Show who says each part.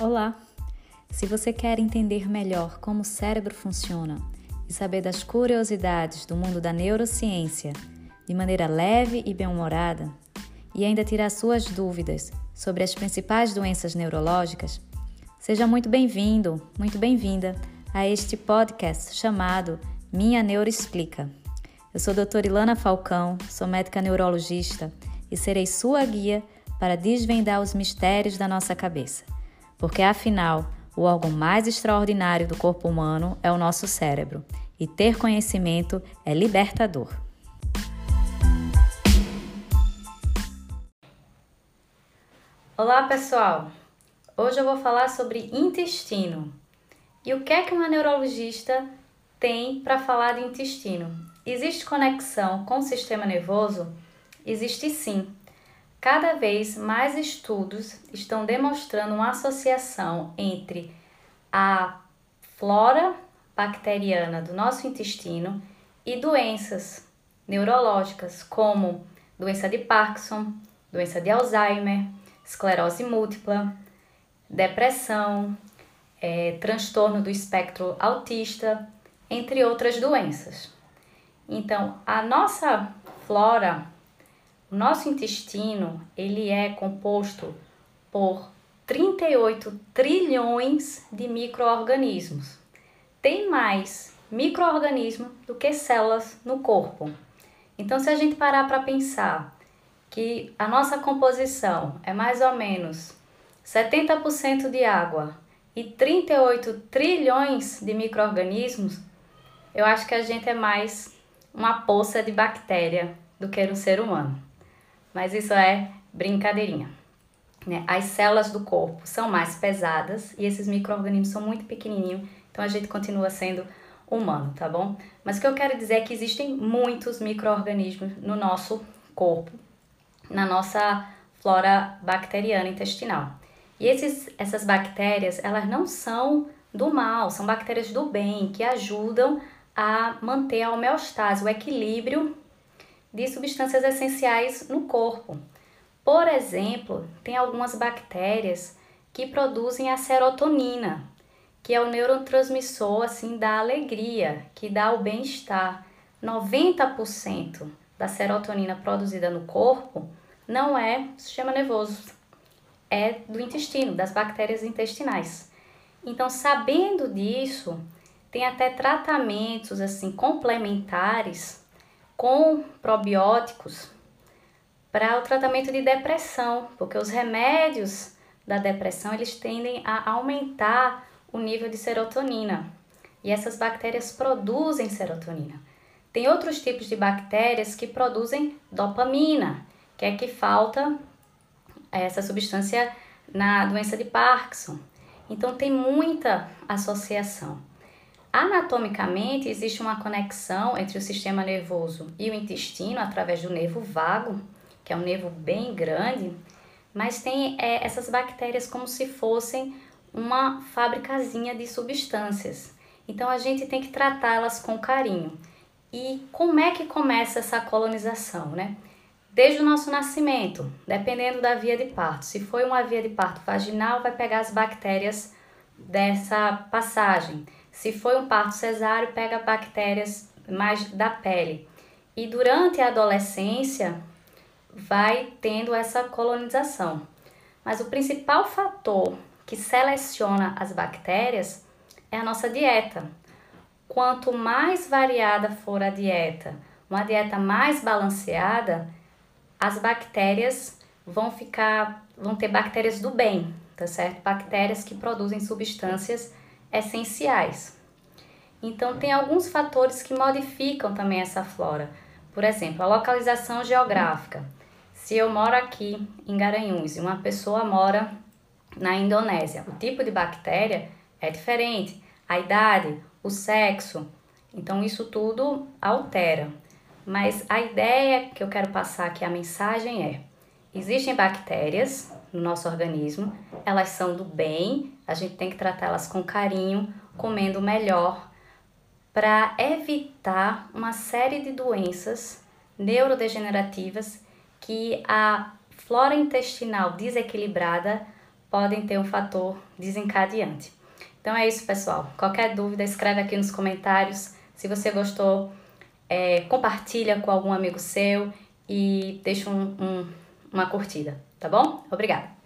Speaker 1: Olá! Se você quer entender melhor como o cérebro funciona e saber das curiosidades do mundo da neurociência de maneira leve e bem-humorada, e ainda tirar suas dúvidas sobre as principais doenças neurológicas, seja muito bem-vindo, muito bem-vinda a este podcast chamado Minha Neuro Explica. Eu sou a doutora Ilana Falcão, sou médica neurologista e serei sua guia para desvendar os mistérios da nossa cabeça porque afinal, o órgão mais extraordinário do corpo humano é o nosso cérebro, e ter conhecimento é libertador. Olá, pessoal! Hoje eu vou falar sobre intestino. E o que é que uma neurologista tem para falar de intestino? Existe conexão com o sistema nervoso? Existe sim. Cada vez mais estudos estão demonstrando uma associação entre a flora bacteriana do nosso intestino e doenças neurológicas, como doença de Parkinson, doença de Alzheimer, esclerose múltipla, depressão, é, transtorno do espectro autista, entre outras doenças. Então, a nossa flora o nosso intestino, ele é composto por 38 trilhões de microorganismos. Tem mais microorganismo do que células no corpo. Então, se a gente parar para pensar que a nossa composição é mais ou menos 70% de água e 38 trilhões de microorganismos, eu acho que a gente é mais uma poça de bactéria do que um ser humano mas isso é brincadeirinha. Né? As células do corpo são mais pesadas e esses micro-organismos são muito pequenininhos, então a gente continua sendo humano, tá bom? Mas o que eu quero dizer é que existem muitos micro-organismos no nosso corpo, na nossa flora bacteriana intestinal. E esses, essas bactérias, elas não são do mal, são bactérias do bem, que ajudam a manter a homeostase, o equilíbrio de substâncias essenciais no corpo. Por exemplo, tem algumas bactérias que produzem a serotonina, que é o neurotransmissor assim da alegria, que dá o bem-estar. 90% da serotonina produzida no corpo não é do sistema nervoso, é do intestino, das bactérias intestinais. Então, sabendo disso, tem até tratamentos assim complementares com probióticos para o tratamento de depressão, porque os remédios da depressão eles tendem a aumentar o nível de serotonina e essas bactérias produzem serotonina. Tem outros tipos de bactérias que produzem dopamina, que é que falta essa substância na doença de Parkinson. Então tem muita associação. Anatomicamente, existe uma conexão entre o sistema nervoso e o intestino através do nervo vago, que é um nervo bem grande, mas tem é, essas bactérias como se fossem uma fabricazinha de substâncias. Então a gente tem que tratá-las com carinho. E como é que começa essa colonização, né? Desde o nosso nascimento, dependendo da via de parto. Se foi uma via de parto vaginal, vai pegar as bactérias dessa passagem. Se foi um parto cesáreo, pega bactérias mais da pele. E durante a adolescência vai tendo essa colonização. Mas o principal fator que seleciona as bactérias é a nossa dieta. Quanto mais variada for a dieta, uma dieta mais balanceada, as bactérias vão ficar, vão ter bactérias do bem, tá certo? Bactérias que produzem substâncias essenciais. Então, tem alguns fatores que modificam também essa flora. Por exemplo, a localização geográfica. Se eu moro aqui em Garanhuns e uma pessoa mora na Indonésia, o tipo de bactéria é diferente, a idade, o sexo. Então, isso tudo altera. Mas a ideia que eu quero passar aqui, a mensagem é: existem bactérias no nosso organismo, elas são do bem, a gente tem que tratá-las com carinho, comendo melhor, para evitar uma série de doenças neurodegenerativas que a flora intestinal desequilibrada podem ter um fator desencadeante. Então é isso, pessoal. Qualquer dúvida, escreve aqui nos comentários. Se você gostou, é, compartilha com algum amigo seu e deixa um, um, uma curtida, tá bom? Obrigada!